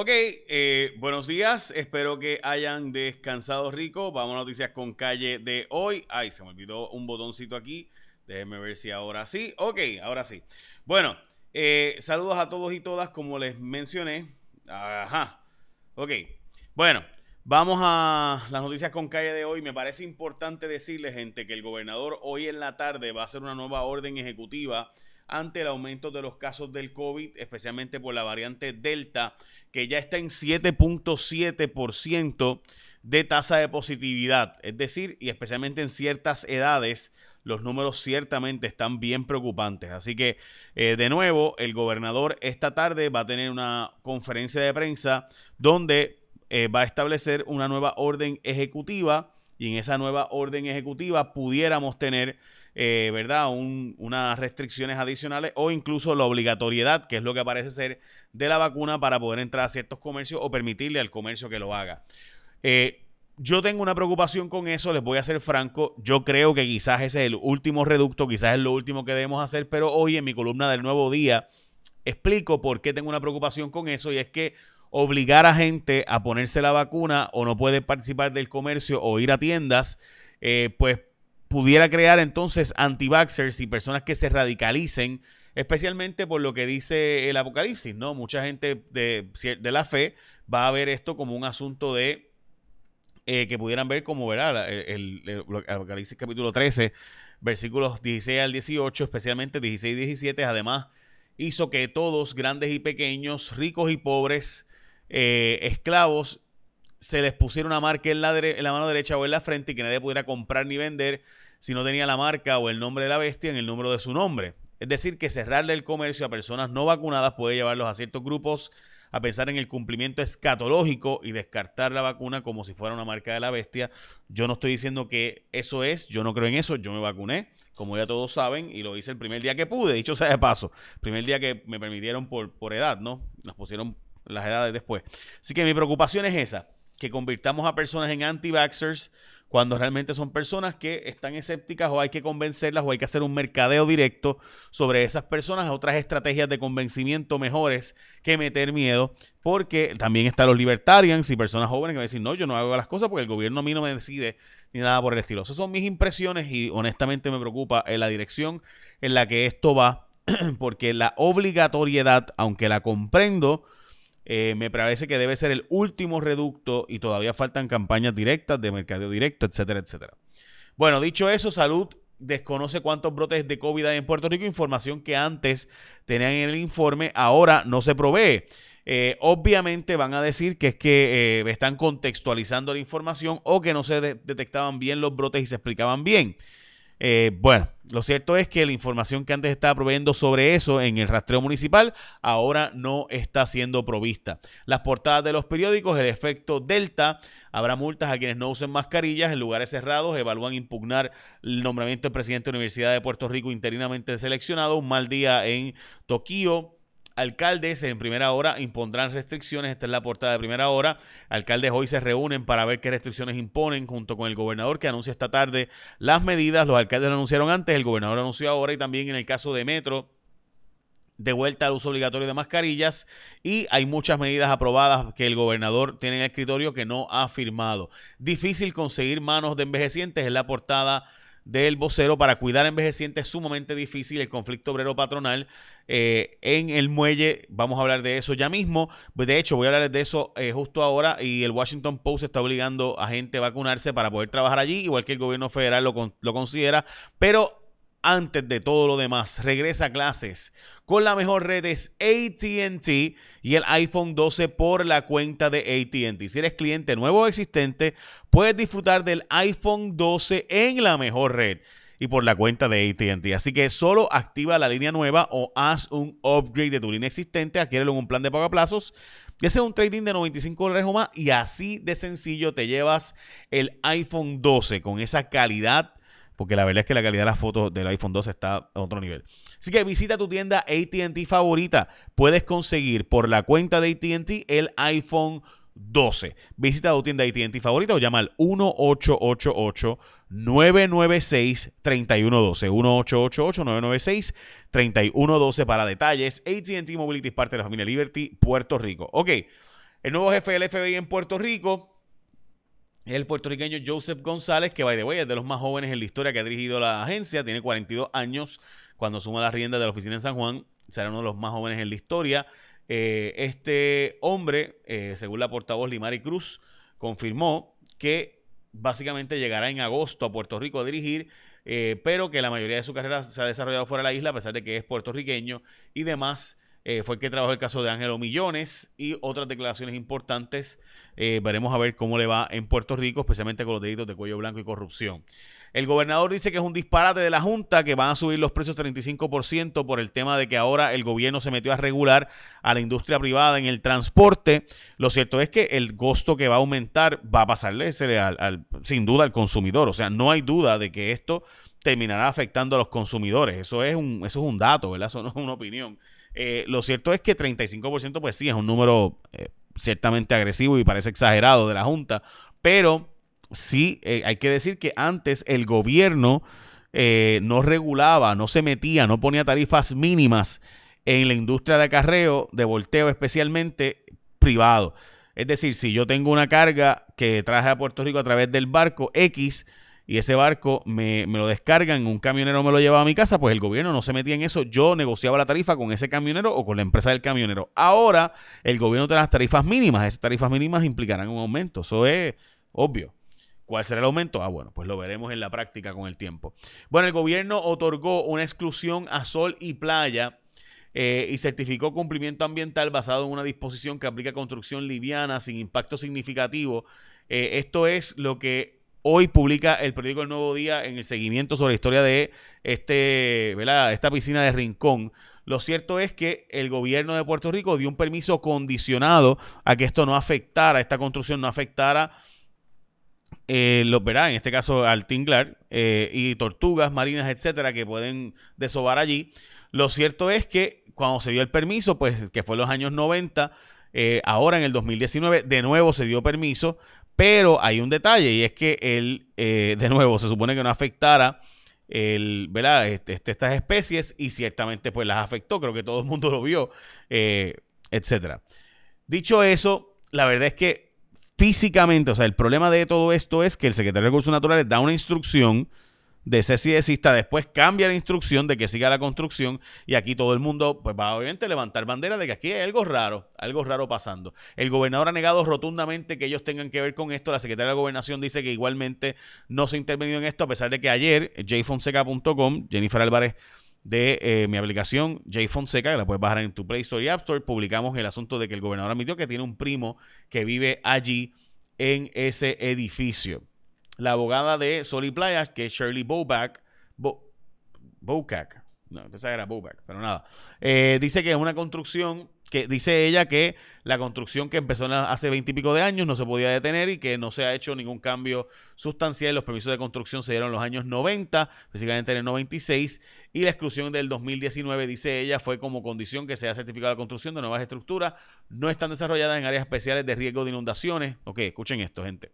Ok, eh, buenos días. Espero que hayan descansado rico. Vamos a noticias con calle de hoy. Ay, se me olvidó un botoncito aquí. Déjenme ver si ahora sí. Ok, ahora sí. Bueno, eh, saludos a todos y todas, como les mencioné. Ajá. Ok. Bueno, vamos a las noticias con calle de hoy. Me parece importante decirles, gente, que el gobernador hoy en la tarde va a hacer una nueva orden ejecutiva ante el aumento de los casos del COVID, especialmente por la variante Delta, que ya está en 7.7% de tasa de positividad. Es decir, y especialmente en ciertas edades, los números ciertamente están bien preocupantes. Así que, eh, de nuevo, el gobernador esta tarde va a tener una conferencia de prensa donde eh, va a establecer una nueva orden ejecutiva y en esa nueva orden ejecutiva pudiéramos tener eh, ¿verdad? unas restricciones adicionales o incluso la obligatoriedad, que es lo que parece ser de la vacuna para poder entrar a ciertos comercios o permitirle al comercio que lo haga. Eh, yo tengo una preocupación con eso, les voy a ser franco. Yo creo que quizás ese es el último reducto, quizás es lo último que debemos hacer, pero hoy en mi columna del nuevo día explico por qué tengo una preocupación con eso y es que obligar a gente a ponerse la vacuna o no puede participar del comercio o ir a tiendas, eh, pues pudiera crear entonces anti-vaxxers y personas que se radicalicen, especialmente por lo que dice el Apocalipsis, ¿no? Mucha gente de, la fe va a ver esto como un asunto de eh, que pudieran ver como, ¿verdad? El, Apocalipsis capítulo 13, versículos 16 al 18, especialmente 16 y 17, además hizo que todos, grandes y pequeños, ricos y pobres, eh, esclavos, se les pusiera una marca en la, en la, mano derecha o en la frente y que nadie pudiera comprar ni vender si no tenía la marca o el nombre de la bestia en el número de su nombre. Es decir, que cerrarle el comercio a personas no vacunadas puede llevarlos a ciertos grupos a pensar en el cumplimiento escatológico y descartar la vacuna como si fuera una marca de la bestia. Yo no estoy diciendo que eso es, yo no creo en eso, yo me vacuné, como ya todos saben, y lo hice el primer día que pude, dicho sea de paso, primer día que me permitieron por, por edad, ¿no? Nos pusieron las edades después. Así que mi preocupación es esa, que convirtamos a personas en anti-vaxxers cuando realmente son personas que están escépticas o hay que convencerlas o hay que hacer un mercadeo directo sobre esas personas, otras estrategias de convencimiento mejores que meter miedo, porque también están los libertarians y personas jóvenes que van a decir, no, yo no hago las cosas porque el gobierno a mí no me decide ni nada por el estilo. Esas son mis impresiones y honestamente me preocupa en la dirección en la que esto va, porque la obligatoriedad, aunque la comprendo, eh, me parece que debe ser el último reducto y todavía faltan campañas directas de mercadeo directo, etcétera, etcétera. Bueno, dicho eso, salud desconoce cuántos brotes de COVID hay en Puerto Rico, información que antes tenían en el informe, ahora no se provee. Eh, obviamente van a decir que es que eh, están contextualizando la información o que no se detectaban bien los brotes y se explicaban bien. Eh, bueno, lo cierto es que la información que antes estaba proveyendo sobre eso en el rastreo municipal ahora no está siendo provista. Las portadas de los periódicos, el efecto Delta, habrá multas a quienes no usen mascarillas en lugares cerrados, evalúan impugnar el nombramiento del presidente de la Universidad de Puerto Rico interinamente seleccionado, un mal día en Tokio, alcaldes en primera hora impondrán restricciones. Esta es la portada de primera hora. Alcaldes hoy se reúnen para ver qué restricciones imponen junto con el gobernador que anuncia esta tarde las medidas. Los alcaldes lo anunciaron antes, el gobernador anunció ahora y también en el caso de Metro de vuelta al uso obligatorio de mascarillas y hay muchas medidas aprobadas que el gobernador tiene en el escritorio que no ha firmado. Difícil conseguir manos de envejecientes en la portada del vocero para cuidar envejecientes es sumamente difícil. El conflicto obrero patronal eh, en el muelle, vamos a hablar de eso ya mismo. De hecho, voy a hablar de eso eh, justo ahora y el Washington Post está obligando a gente a vacunarse para poder trabajar allí, igual que el gobierno federal lo, lo considera. Pero antes de todo lo demás, regresa a clases con la mejor red es ATT y el iPhone 12 por la cuenta de ATT. Si eres cliente nuevo o existente, puedes disfrutar del iPhone 12 en la mejor red y por la cuenta de ATT. Así que solo activa la línea nueva o haz un upgrade de tu línea existente, adquiérelo en un plan de pago a plazos. Un trading de 95 dólares o más y así de sencillo te llevas el iPhone 12 con esa calidad porque la verdad es que la calidad de las fotos del iPhone 12 está a otro nivel. Así que visita tu tienda ATT favorita. Puedes conseguir por la cuenta de ATT el iPhone 12. Visita tu tienda ATT favorita o llama al 1888 996 3112 1888 996 3112 para detalles. ATT Mobility es parte de la familia Liberty, Puerto Rico. Ok. El nuevo jefe del FBI en Puerto Rico el puertorriqueño Joseph González, que by the way es de los más jóvenes en la historia que ha dirigido la agencia, tiene 42 años, cuando suma las riendas de la oficina en San Juan, será uno de los más jóvenes en la historia. Eh, este hombre, eh, según la portavoz Limari Cruz, confirmó que básicamente llegará en agosto a Puerto Rico a dirigir, eh, pero que la mayoría de su carrera se ha desarrollado fuera de la isla, a pesar de que es puertorriqueño y demás. Eh, fue el que trabajó el caso de Ángelo Millones y otras declaraciones importantes. Eh, veremos a ver cómo le va en Puerto Rico, especialmente con los delitos de cuello blanco y corrupción. El gobernador dice que es un disparate de la Junta, que van a subir los precios 35% por el tema de que ahora el gobierno se metió a regular a la industria privada en el transporte. Lo cierto es que el costo que va a aumentar va a pasarle sin duda al consumidor. O sea, no hay duda de que esto terminará afectando a los consumidores. Eso es un, eso es un dato, ¿verdad? Eso no es una opinión. Eh, lo cierto es que 35% pues sí es un número eh, ciertamente agresivo y parece exagerado de la Junta, pero sí eh, hay que decir que antes el gobierno no regulaba, no se metía, no ponía tarifas mínimas en la industria de acarreo, de volteo especialmente privado. Es decir, si yo tengo una carga que traje a Puerto Rico a través del barco X, y ese barco me, lo descargan, un camionero me lo llevaba a mi casa, pues el gobierno no se metía en eso. Yo negociaba la tarifa con ese camionero o con la empresa del camionero. Ahora el gobierno tiene las tarifas mínimas. Esas tarifas mínimas implicarán un aumento. Eso es obvio. ¿Cuál será el aumento? Ah, bueno, pues lo veremos en la práctica con el tiempo. Bueno, el gobierno otorgó una exclusión a sol y playa eh, y certificó cumplimiento ambiental basado en una disposición que aplica construcción liviana sin impacto significativo. Eh, esto es lo que Hoy publica el periódico El Nuevo Día en el seguimiento sobre la historia de este, esta piscina de Rincón. Lo cierto es que el gobierno de Puerto Rico dio un permiso condicionado a que esto no afectara, esta construcción no afectara eh, los, verá, en este caso al tinglar eh, y tortugas marinas, etcétera, que pueden desovar allí. Lo cierto es que cuando se dio el permiso, pues que fue en los años 90, eh, ahora en el 2019, de nuevo se dio permiso, pero hay un detalle y es que él, eh, de nuevo, se supone que no afectara el, ¿verdad? Este, este, estas especies y ciertamente pues las afectó, creo que todo el mundo lo vio, eh, etcétera. Dicho eso, la verdad es que físicamente, o sea, el problema de todo esto es que el secretario de Recursos Naturales da una instrucción de cese después cambia la instrucción de que siga la construcción y aquí todo el mundo pues va obviamente a levantar bandera de que aquí hay algo raro, algo raro pasando. El gobernador ha negado rotundamente que ellos tengan que ver con esto, la secretaria de la gobernación dice que igualmente no se ha intervenido en esto, a pesar de que ayer jfonseca.com, Jennifer Álvarez de eh, mi aplicación JFonseca, que la puedes bajar en tu Play Store y App Store, publicamos el asunto de que el gobernador admitió que tiene un primo que vive allí en ese edificio la abogada de Sol y Playas, que es Shirley Boback, Bo, no, esa era Boback, pero nada, eh, dice que es una construcción que dice ella que la construcción que empezó hace veintipico de años no se podía detener y que no se ha hecho ningún cambio sustancial. Los permisos de construcción se dieron en los años 90, específicamente en el 96, y la exclusión del 2019, dice ella, fue como condición que sea certificada la construcción de nuevas estructuras. No están desarrolladas en áreas especiales de riesgo de inundaciones. Ok, escuchen esto, gente.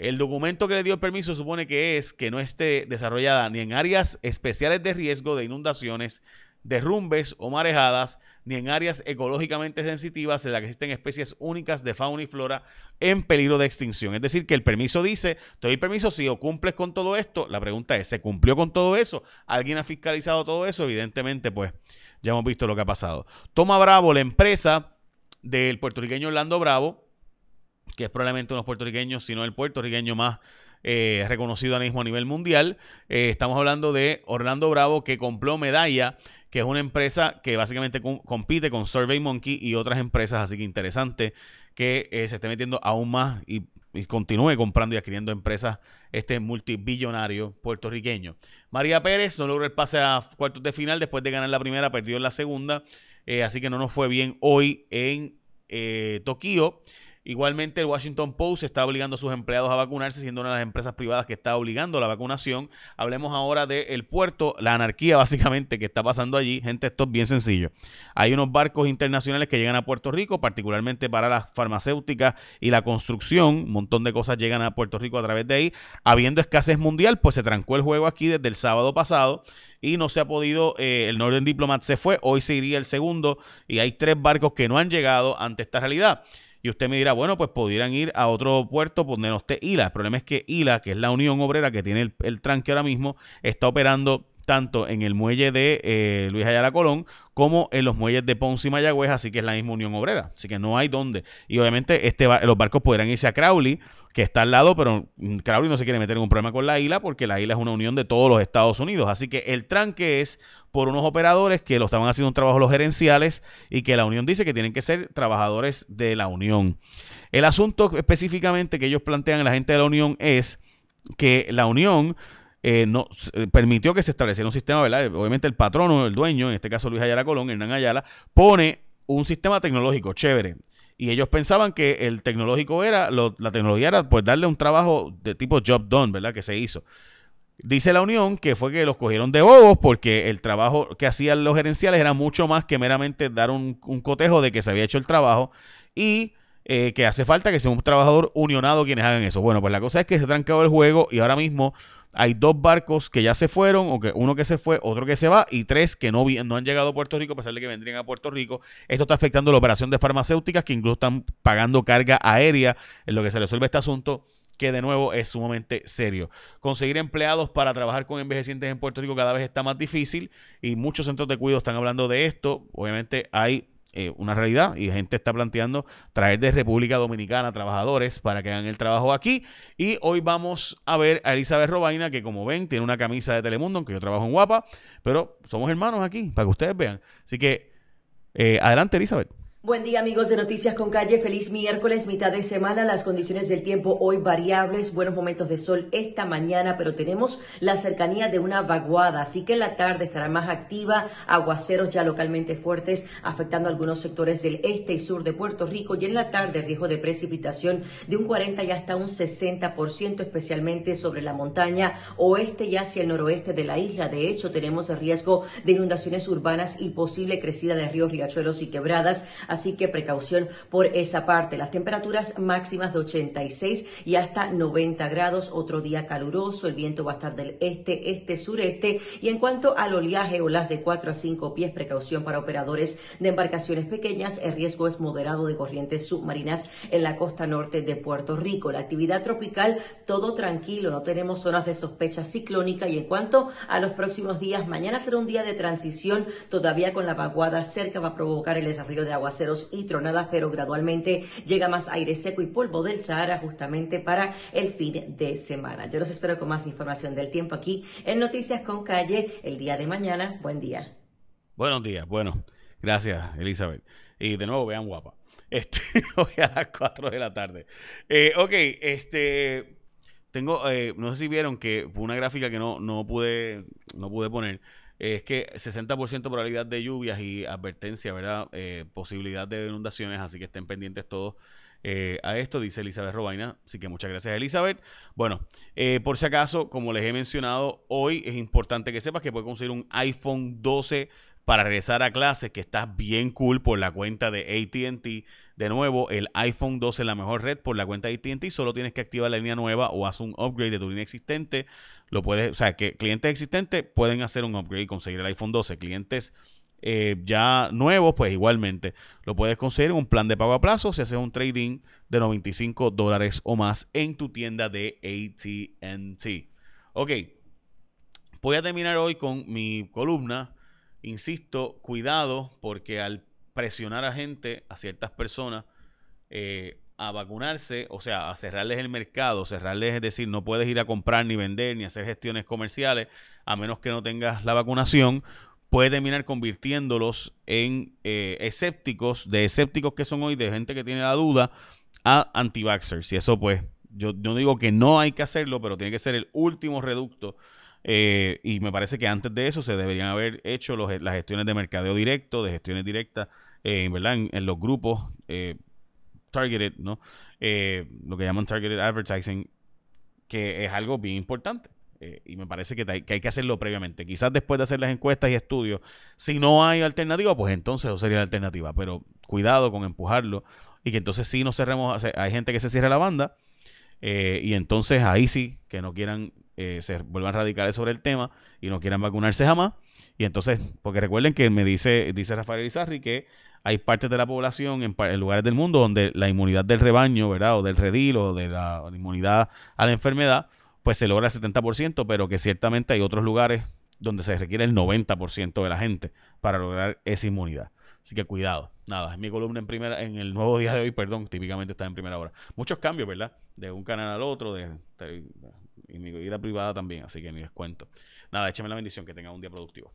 El documento que le dio el permiso supone que es que no esté desarrollada ni en áreas especiales de riesgo de inundaciones, derrumbes o marejadas, ni en áreas ecológicamente sensitivas en las que existen especies únicas de fauna y flora en peligro de extinción. Es decir, que el permiso dice, te doy permiso si o cumples con todo esto. La pregunta es, ¿se cumplió con todo eso? ¿Alguien ha fiscalizado todo eso? Evidentemente, pues ya hemos visto lo que ha pasado. Toma Bravo, la empresa del puertorriqueño Orlando Bravo, que es probablemente uno de los puertorriqueños, sino el puertorriqueño más eh, reconocido ahora mismo a nivel mundial. Eh, estamos hablando de Orlando Bravo, que compró Medalla, que es una empresa que básicamente compite con Survey Monkey y otras empresas, así que interesante que eh, se esté metiendo aún más y, continúe comprando y adquiriendo empresas este multibillonario puertorriqueño. María Pérez no logró el pase a cuartos de final después de ganar la primera, perdió en la segunda, así que no nos fue bien hoy en Tokio. Igualmente, el Washington Post está obligando a sus empleados a vacunarse, siendo una de las empresas privadas que está obligando la vacunación. Hablemos ahora del puerto, la anarquía básicamente que está pasando allí. Gente, esto es bien sencillo. Hay unos barcos internacionales que llegan a Puerto Rico, particularmente para las farmacéuticas y la construcción. Un montón de cosas llegan a Puerto Rico a través de ahí. Habiendo escasez mundial, pues se trancó el juego aquí desde el sábado pasado y no se ha podido, eh, el Northern Diplomat se fue, hoy se iría el segundo y hay tres barcos que no han llegado ante esta realidad. Y usted me dirá, bueno, pues pudieran ir a otro puerto donde no esté ILA. El problema es que ILA, que es la Unión Obrera que tiene el, el tranque ahora mismo, está operando tanto en el muelle de eh, Luis Ayala Colón como en los muelles de Ponce y Mayagüez, así que es la misma Unión Obrera, así que no hay dónde. Y obviamente este los barcos podrán irse a Crowley, que está al lado, pero Crowley no se quiere meter en un problema con la isla porque la isla es una unión de todos los Estados Unidos, así que el tranque es por unos operadores que lo estaban haciendo un trabajo los gerenciales y que la Unión dice que tienen que ser trabajadores de la Unión. El asunto específicamente que ellos plantean la gente de la Unión es que la Unión eh, no, eh, permitió que se estableciera un sistema, ¿verdad? Obviamente el patrono, el dueño, en este caso Luis Ayala Colón, Hernán Ayala, pone un sistema tecnológico chévere. Y ellos pensaban que el tecnológico era, la tecnología era pues darle un trabajo de tipo job done, ¿verdad? Que se hizo. Dice la Unión que fue que los cogieron de bobos porque el trabajo que hacían los gerenciales era mucho más que meramente dar un, cotejo de que se había hecho el trabajo y eh, que hace falta que sea un trabajador unionado quienes hagan eso. Bueno, pues la cosa es que se trancado el juego y ahora mismo hay dos barcos que ya se fueron, o que uno que se fue, otro que se va, y tres que no, no han llegado a Puerto Rico, a pesar de que vendrían a Puerto Rico. Esto está afectando la operación de farmacéuticas, que incluso están pagando carga aérea en lo que se resuelve este asunto que de nuevo es sumamente serio. Conseguir empleados para trabajar con envejecientes en Puerto Rico cada vez está más difícil y muchos centros de cuidado están hablando de esto. Obviamente hay eh, una realidad y gente está planteando traer de República Dominicana trabajadores para que hagan el trabajo aquí. Y hoy vamos a ver a Elizabeth Robaina, que como ven tiene una camisa de Telemundo, aunque yo trabajo en Guapa, pero somos hermanos aquí, para que ustedes vean. Así que eh, adelante Elizabeth. Buen día amigos de Noticias con Calle, feliz miércoles, mitad de semana, las condiciones del tiempo hoy variables, buenos momentos de sol esta mañana, pero tenemos la cercanía de una vaguada, así que en la tarde estará más activa, aguaceros ya localmente fuertes afectando algunos sectores del este y sur de Puerto Rico y en la tarde riesgo de precipitación de un 40 y hasta un 60%, especialmente sobre la montaña oeste y hacia el noroeste de la isla. De hecho, tenemos el riesgo de inundaciones urbanas y posible crecida de ríos, riachuelos y quebradas así que precaución por esa parte. Las temperaturas máximas de 86 y hasta 90 grados, otro día caluroso, el viento va a estar del este, este, sureste. Y en cuanto al oleaje, olas de 4 a 5 pies, precaución para operadores de embarcaciones pequeñas, el riesgo es moderado de corrientes submarinas en la costa norte de Puerto Rico. La actividad tropical, todo tranquilo, no tenemos zonas de sospecha ciclónica. Y en cuanto a los próximos días, mañana será un día de transición, todavía con la vaguada cerca va a provocar el desarrollo de aguas y tronadas, pero gradualmente llega más aire seco y polvo del Sahara justamente para el fin de semana. Yo los espero con más información del tiempo aquí en Noticias con Calle el día de mañana. Buen día. Buenos días, bueno, gracias Elizabeth. Y de nuevo vean guapa. Este, hoy a las 4 de la tarde. Eh, ok, este tengo, eh, no sé si vieron que fue una gráfica que no, no pude, no pude poner es que 60% probabilidad de lluvias y advertencia, ¿verdad? Eh, posibilidad de inundaciones, así que estén pendientes todos eh, a esto, dice Elizabeth Robaina. Así que muchas gracias, Elizabeth. Bueno, eh, por si acaso, como les he mencionado, hoy es importante que sepas que puedes conseguir un iPhone 12 para regresar a clases, que está bien cool por la cuenta de ATT. De nuevo, el iPhone 12 es la mejor red por la cuenta de ATT. Solo tienes que activar la línea nueva o haz un upgrade de tu línea existente. Lo puedes, o sea, que clientes existentes pueden hacer un upgrade y conseguir el iPhone 12. Clientes eh, ya nuevos, pues igualmente lo puedes conseguir en un plan de pago a plazo si haces un trading de 95 dólares o más en tu tienda de ATT. Ok, voy a terminar hoy con mi columna Insisto, cuidado porque al presionar a gente, a ciertas personas, eh, a vacunarse, o sea, a cerrarles el mercado, cerrarles, es decir, no puedes ir a comprar ni vender ni hacer gestiones comerciales a menos que no tengas la vacunación, puede terminar convirtiéndolos en eh, escépticos, de escépticos que son hoy, de gente que tiene la duda, a anti-vaxxers. Y eso pues, yo, yo digo que no hay que hacerlo, pero tiene que ser el último reducto eh, y me parece que antes de eso se deberían haber hecho las gestiones de mercadeo directo, de gestiones directas, eh, ¿verdad? En, los grupos eh, targeted, ¿no? lo que llaman targeted advertising, que es algo bien importante. y me parece que hay, que hay, que hacerlo previamente. Quizás después de hacer las encuestas y estudios, si no hay alternativa, pues entonces eso sería la alternativa. Pero cuidado con empujarlo y que entonces sí nos cerremos. Hay gente que se cierra la banda y entonces ahí sí que no quieran eh, se vuelvan radicales sobre el tema y no quieran vacunarse jamás. Y entonces, porque recuerden que me dice, dice Rafael Izarri que hay partes de la población en, lugares del mundo donde la inmunidad del rebaño, ¿verdad? O del redil o de la inmunidad a la enfermedad, pues se logra el 70%, pero que ciertamente hay otros lugares donde se requiere el 90% de la gente para lograr esa inmunidad. Así que cuidado. Nada, es mi columna en primera, en el nuevo día de hoy, perdón, típicamente está en primera hora. Muchos cambios, ¿verdad? De un canal al otro, de, y mi vida privada también, así que ni les cuento. Nada, écheme la bendición, que tengan un día productivo.